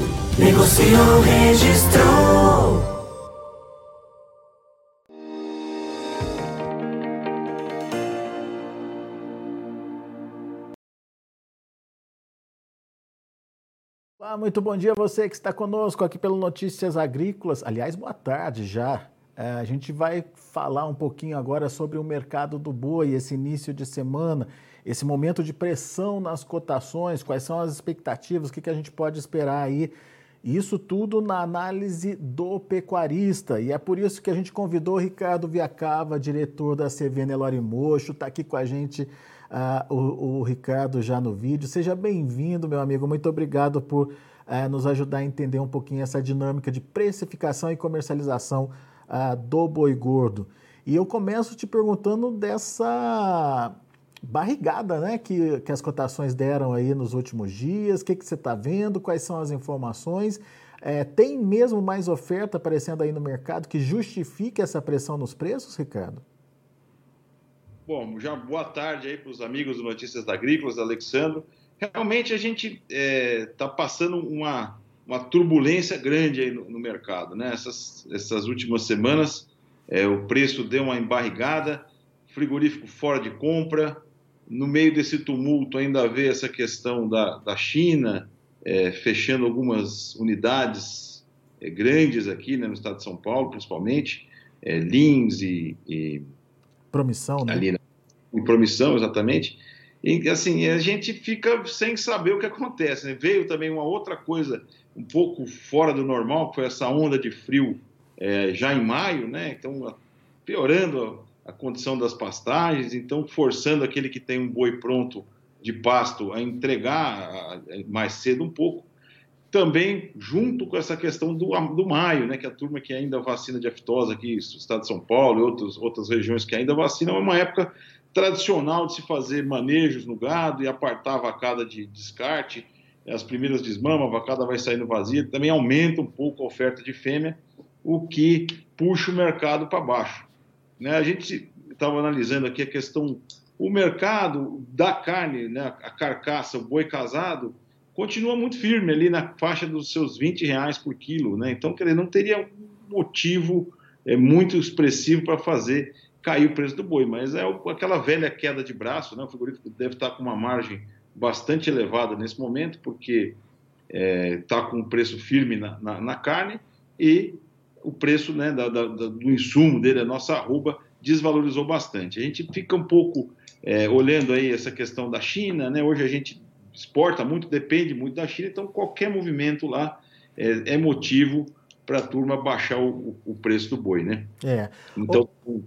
futuro. Negociou, registrou. Olá, muito bom dia a você que está conosco aqui pelo Notícias Agrícolas. Aliás, boa tarde já. É, a gente vai falar um pouquinho agora sobre o mercado do boi, esse início de semana, esse momento de pressão nas cotações, quais são as expectativas, o que, que a gente pode esperar aí. Isso tudo na análise do pecuarista. E é por isso que a gente convidou o Ricardo Viacava, diretor da CV Nelore Mocho, está aqui com a gente uh, o, o, Ricardo já no vídeo. Seja bem-vindo, meu amigo. Muito obrigado por uh, nos ajudar a entender um pouquinho essa dinâmica de precificação e comercialização uh, do boi gordo. E eu começo te perguntando dessa barrigada né, que, que as cotações deram aí nos últimos dias, o que, que você está vendo, quais são as informações. É, tem mesmo mais oferta aparecendo aí no mercado que justifique essa pressão nos preços, Ricardo? Bom, já boa tarde aí para os amigos do Notícias Agrícolas, Alexandre. Realmente a gente está é, tá passando uma, uma turbulência grande aí no, no mercado. Né? Essas, essas últimas semanas é, o preço deu uma embarrigada, frigorífico fora de compra, no meio desse tumulto ainda vê essa questão da, da China é, fechando algumas unidades é, grandes aqui né, no estado de São Paulo, principalmente, é, Lins e, e Promissão, né? Ali, e Promissão, exatamente. E assim, a gente fica sem saber o que acontece. Né? Veio também uma outra coisa um pouco fora do normal, que foi essa onda de frio é, já em maio, né? Então, piorando a condição das pastagens, então forçando aquele que tem um boi pronto de pasto a entregar mais cedo um pouco. Também junto com essa questão do, do maio, né, que a turma que ainda vacina de aftosa aqui, no estado de São Paulo e outros, outras regiões que ainda vacinam, é uma época tradicional de se fazer manejos no gado e apartar a vacada de descarte, as primeiras desmamas, a vacada vai saindo vazia, também aumenta um pouco a oferta de fêmea, o que puxa o mercado para baixo. Né? A gente estava analisando aqui a questão, o mercado da carne, né? a carcaça, o boi casado, continua muito firme ali na faixa dos seus 20 reais por quilo. Né? Então, quer dizer, não teria motivo é, muito expressivo para fazer cair o preço do boi, mas é aquela velha queda de braço, né? o frigorífico deve estar com uma margem bastante elevada nesse momento, porque está é, tá com um preço firme na, na, na carne e o preço né, da, da, do insumo dele, a nossa arroba, desvalorizou bastante. A gente fica um pouco é, olhando aí essa questão da China, né? hoje a gente exporta muito, depende muito da China, então qualquer movimento lá é, é motivo para a turma baixar o, o, preço do boi, né? É. Então, o...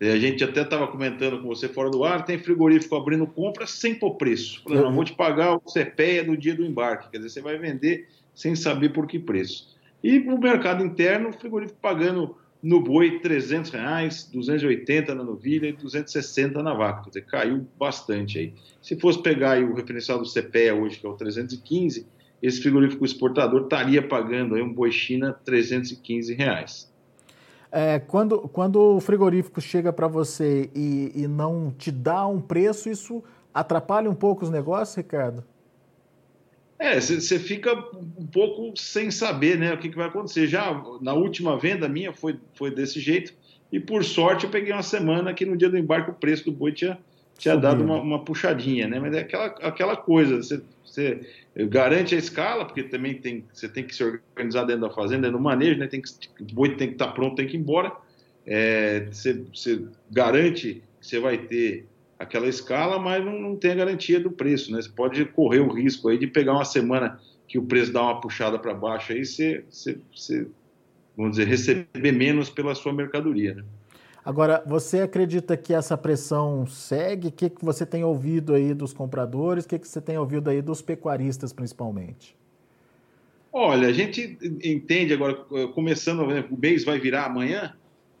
a gente até estava comentando com você fora do ar, tem frigorífico abrindo compra sem pôr preço. Falando, não, vou te pagar o CPEA no dia do embarque, quer dizer, você vai vender sem saber por que preço. E no mercado interno, o frigorífico pagando no boi 300 reais, 280 na novilha e 260 na vaca. Quer dizer, caiu bastante aí. Se fosse pegar o referencial do CPEA hoje, que é o 315, esse frigorífico exportador estaria pagando aí um boi China 315 reais. É, quando, quando o frigorífico chega para você e, e não te dá um preço, isso atrapalha um pouco os negócios, Ricardo? É, você fica um pouco sem saber né, o que, que, vai acontecer. Já na última venda minha foi, foi desse jeito, e por sorte eu peguei uma semana que no dia do embarque o preço do boi tinha, tinha dado uma, uma, puxadinha, né? Mas é aquela, aquela coisa, você, você garante a escala, porque também tem, você tem que se organizar dentro da fazenda, do manejo, né? Tem que, o boi tem que estar tá pronto, tem que ir embora. É, você, você garante que você vai ter aquela escala, mas não, não tem a garantia do preço, né? Você pode correr o risco aí de pegar uma semana que o preço dá uma puxada para baixo aí, você, você, você, vamos dizer, receber menos pela sua mercadoria, né? Agora, você acredita que essa pressão segue? O que, que você tem ouvido aí dos compradores? O que, que você tem ouvido aí dos pecuaristas, principalmente? Olha, a gente entende agora, começando, né, o mês vai virar amanhã,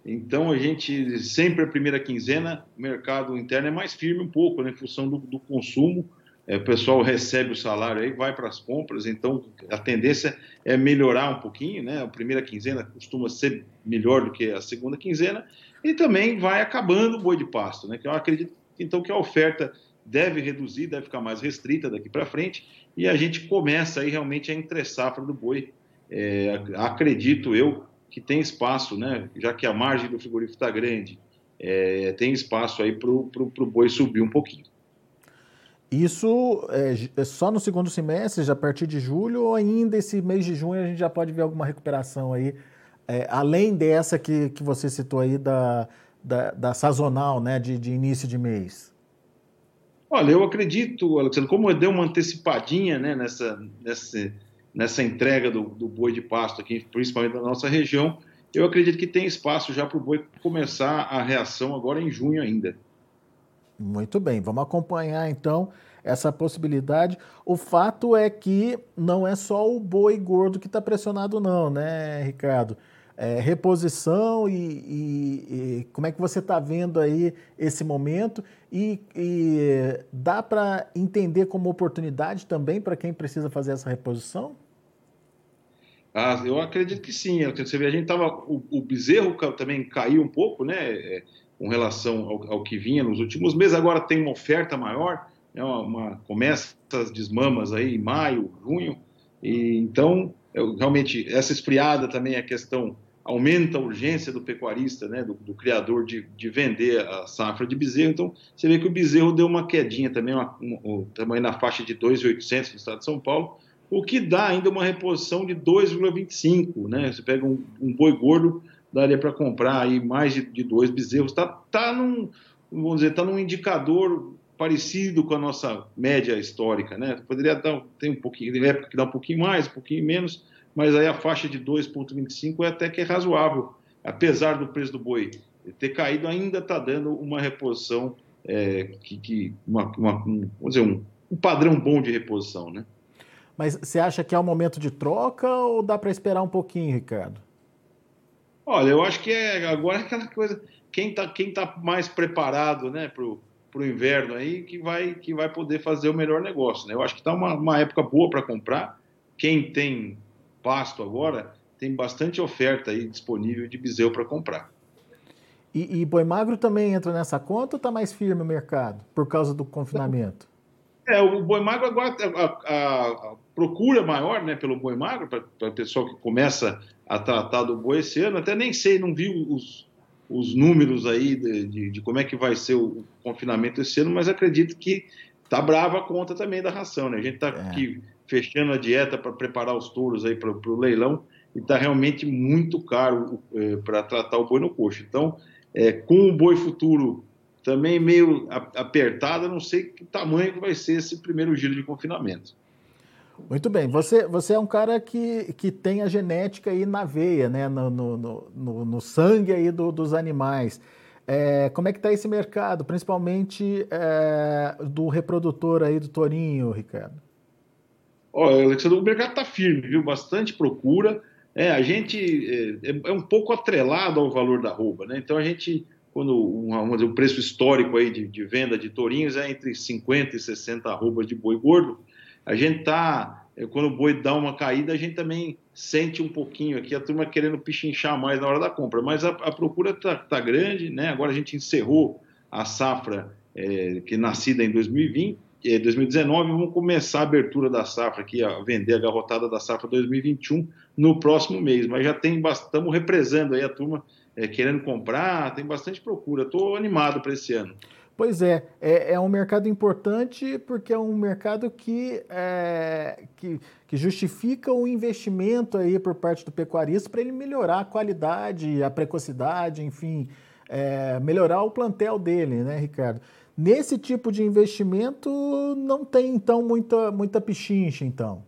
então a gente sempre a primeira quinzena, o mercado interno é mais firme um pouco, né, em função do, do consumo. É, o pessoal recebe o salário aí, vai para as compras, então a tendência é melhorar um pouquinho, né? A primeira quinzena costuma ser melhor do que a segunda quinzena, e também vai acabando o boi de pasto, né? Que eu acredito então que a oferta deve reduzir, deve ficar mais restrita daqui para frente, e a gente começa aí realmente a entre safra do boi. É, acredito eu que tem espaço, né? Já que a margem do frigorífico está grande, é, tem espaço aí para o boi subir um pouquinho. Isso é, é, só no segundo semestre, já a partir de julho, ou ainda esse mês de junho a gente já pode ver alguma recuperação aí, é, além dessa que, que você citou aí da, da, da sazonal, né, de, de, início de mês? Olha, eu acredito, Alexandre, como deu uma antecipadinha né, nessa, nessa, nessa entrega do, do boi de pasto aqui, principalmente na nossa região, eu acredito que tem espaço já para o boi começar a reação agora em junho ainda. Muito bem, vamos acompanhar então essa possibilidade. O fato é que não é só o boi gordo que está pressionado, não, né, Ricardo? É, reposição e, e, e, como é que você está vendo aí esse momento e, e dá para entender como oportunidade também para quem precisa fazer essa reposição? Ah, eu acredito que sim. Você vê, a gente tava, o, o bezerro também caiu um pouco, né? Com relação ao, ao, que vinha nos últimos meses. Agora tem uma oferta maior, né, uma, uma, começa as desmamas aí em maio, junho, e então eu, realmente essa esfriada também é questão aumenta a urgência do pecuarista, né, do, do criador de, de, vender a safra de bezerro. Então você vê que o bezerro deu uma quedinha também, uma, um, tamanho na faixa de 2.800 no estado de São Paulo, o que dá ainda uma reposição de 2,25, né? Você pega um, um boi gordo daria para comprar aí mais de, de dois bezerros. Está tá num, vamos dizer, tá num indicador parecido com a nossa média histórica, né? Poderia dar tem um pouquinho, de época que dá um pouquinho mais, um pouquinho menos, mas aí a faixa de 2,25 é até que é razoável, apesar do preço do boi ter caído, ainda está dando uma reposição é, que, que uma, uma, um, vamos dizer, um, um padrão bom de reposição, né? Mas você acha que é o momento de troca ou dá para esperar um pouquinho, Ricardo? Olha, eu acho que é agora é aquela coisa, quem está quem tá mais preparado né, para o inverno aí que vai, que vai poder fazer o melhor negócio. Né? Eu acho que está uma, uma época boa para comprar. Quem tem pasto agora tem bastante oferta aí disponível de bezerro para comprar. E, e boi magro também entra nessa conta ou está mais firme o mercado por causa do confinamento? É, o boi magro agora, a, a, a procura maior né, pelo boi magro, para o pessoal que começa a tratar do boi esse ano, até nem sei, não vi os, os números aí de, de, de, como é que vai ser o confinamento esse ano, mas acredito que tá brava a conta também da ração, né? A gente está é. aqui fechando a dieta para preparar os touros aí para o leilão e está realmente muito caro é, para tratar o boi no coxo. Então, é, com o boi futuro também meio apertado, não sei que tamanho que vai ser esse primeiro giro de confinamento. Muito bem. Você, você é um cara que, que tem a genética aí na veia, né? no, no, no, no sangue aí do, dos animais. É, como é que está esse mercado, principalmente é, do reprodutor aí do Torinho, Ricardo? Olha, Alexandre, o mercado está firme, viu? Bastante procura. É, a gente é, é, é, um pouco atrelado ao valor da roupa, né? Então a gente, quando um, o preço histórico aí de, de, venda de tourinhos é entre 50 e 60 arrobas de boi gordo, a gente tá, é, quando o boi dá uma caída, a gente também sente um pouquinho aqui, a turma querendo pichinchar mais na hora da compra, mas a, a procura tá, tá, grande, né? Agora a gente encerrou a safra é, que é nascida em 2020, é, 2019, vamos começar a abertura da safra aqui, a vender a garrotada da safra 2021 no próximo mês, mas já tem estamos represando aí a turma é, querendo comprar, tem bastante procura. Estou animado para esse ano. Pois é, é, é, um mercado importante porque é um mercado que, é, que, que, justifica o investimento aí por parte do pecuarista para ele melhorar a qualidade, a precocidade, enfim, é, melhorar o plantel dele, né, Ricardo? Nesse tipo de investimento não tem, então, muita, muita pichincha, então.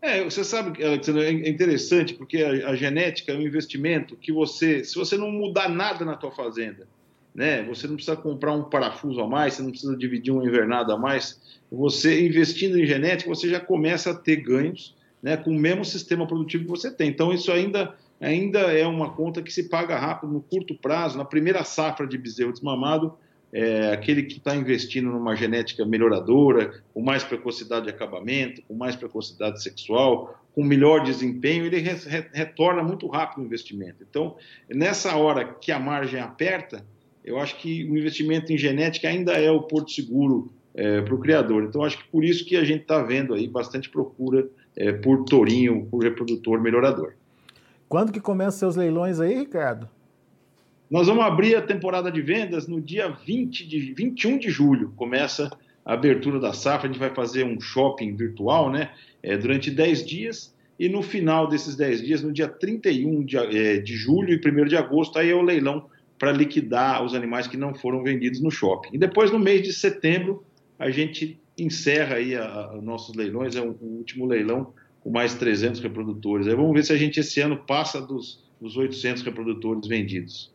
É, você sabe, Alexandre, é interessante porque a, a genética é um investimento que você, se você não mudar nada na tua fazenda, né? Você não precisa comprar um parafuso a mais, você não precisa dividir uma invernada a mais. Você investindo em genética, você já começa a ter ganhos né, com o mesmo sistema produtivo que você tem. Então, isso ainda, ainda é uma conta que se paga rápido, no curto prazo. Na primeira safra de bezerro desmamado, é, aquele que está investindo numa genética melhoradora, com mais precocidade de acabamento, com mais precocidade sexual, com melhor desempenho, ele re, re, retorna muito rápido o investimento. Então, nessa hora que a margem aperta, eu acho que o investimento em genética ainda é o porto seguro é, para o criador. Então, acho que por isso que a gente está vendo aí bastante procura é, por tourinho, por reprodutor melhorador. Quando que começam seus leilões aí, Ricardo? Nós vamos abrir a temporada de vendas no dia 20 de, 21 de julho. Começa a abertura da safra, a gente vai fazer um shopping virtual, né? É, durante 10 dias. E no final desses 10 dias, no dia 31 de, é, de julho e 1 de agosto, aí é o leilão para liquidar os animais que não foram vendidos no shopping. E depois, no mês de setembro, a gente encerra aí os nossos leilões, é o, o último leilão com mais 300 reprodutores. Aí vamos ver se a gente esse ano passa dos, dos 800 reprodutores vendidos.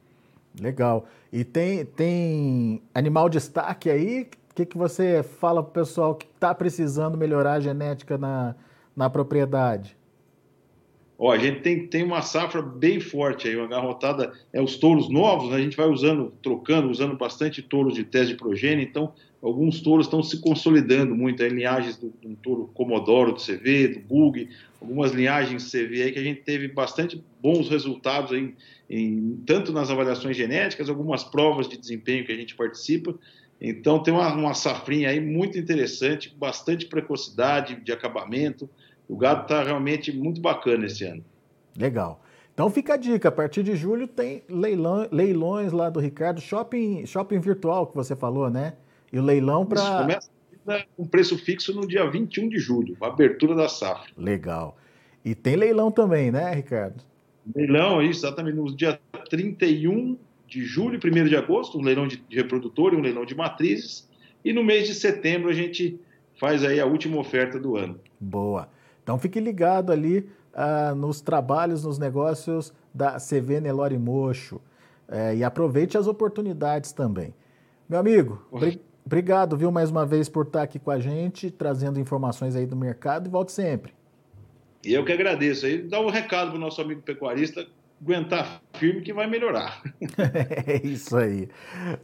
Legal. E tem, tem animal destaque aí? O que, que você fala para o pessoal que está precisando melhorar a genética na, na propriedade? Ó, a gente tem, tem uma safra bem forte aí, uma garrotada, é os touros novos, né? a gente vai usando, trocando, usando bastante touros de teste de progênio, então alguns touros estão se consolidando muito, aí, linhagens do, do touro Comodoro do CV, do Bug, algumas linhagens CV aí que a gente teve bastante bons resultados aí, em, tanto nas avaliações genéticas, algumas provas de desempenho que a gente participa, então tem uma, uma safrinha aí muito interessante, bastante precocidade de acabamento, o gado está realmente muito bacana esse ano. Legal. Então fica a dica, a partir de julho tem leilão, leilões lá do Ricardo, shopping, shopping virtual que você falou, né? E o leilão para. Começa com preço fixo no dia 21 de julho, a abertura da safra. Legal. E tem leilão também, né, Ricardo? Leilão, isso, exatamente, no dia 31 de julho e 1 de agosto, um leilão de reprodutor e um leilão de matrizes. E no mês de setembro a gente faz aí a última oferta do ano. Boa. Então fique ligado ali uh, nos trabalhos, nos negócios da CV Nelore Mocho uh, e aproveite as oportunidades também. Meu amigo, obrigado, viu, mais uma vez por estar aqui com a gente, trazendo informações aí do mercado e volte sempre. E eu que agradeço. Aí dá um recado para o nosso amigo pecuarista aguentar firme que vai melhorar. é isso aí.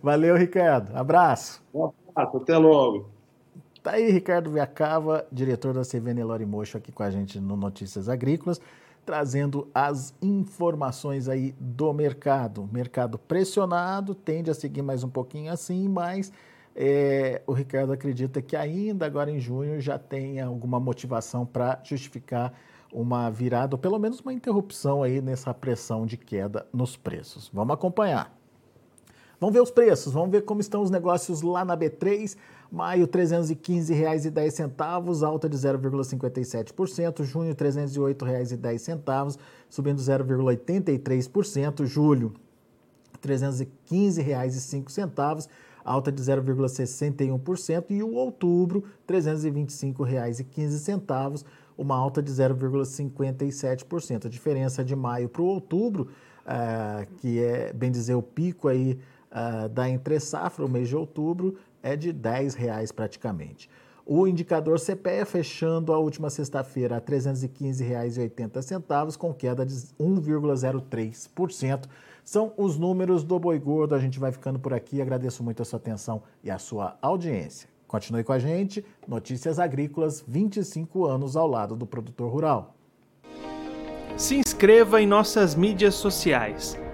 Valeu, Ricardo. Abraço. Um abraço, até logo. Tá aí Ricardo Viacava, diretor da CV Nelore Mocho, aqui com a gente no Notícias Agrícolas, trazendo as informações aí do mercado. Mercado pressionado, tende a seguir mais um pouquinho assim, mas é, o Ricardo acredita que ainda agora em junho já tenha alguma motivação para justificar uma virada, ou pelo menos uma interrupção aí nessa pressão de queda nos preços. Vamos acompanhar. Vamos ver os preços, vamos ver como estão os negócios lá na B3. Maio, R$ 315,10, alta de 0,57%. Junho, R$ 308,10, subindo 0,83%. Julho, R$ 315,05, alta de 0,61%. E o outubro, R$ 325,15, uma alta de 0,57%. A diferença de maio para o outubro, uh, que é, bem dizer, o pico aí uh, da entre-safra, o mês de outubro, é de R$ reais praticamente. O indicador CPEA fechando a última sexta-feira a R$ 315,80, com queda de 1,03%. São os números do Boi Gordo. A gente vai ficando por aqui. Agradeço muito a sua atenção e a sua audiência. Continue com a gente. Notícias Agrícolas, 25 anos ao lado do produtor rural. Se inscreva em nossas mídias sociais.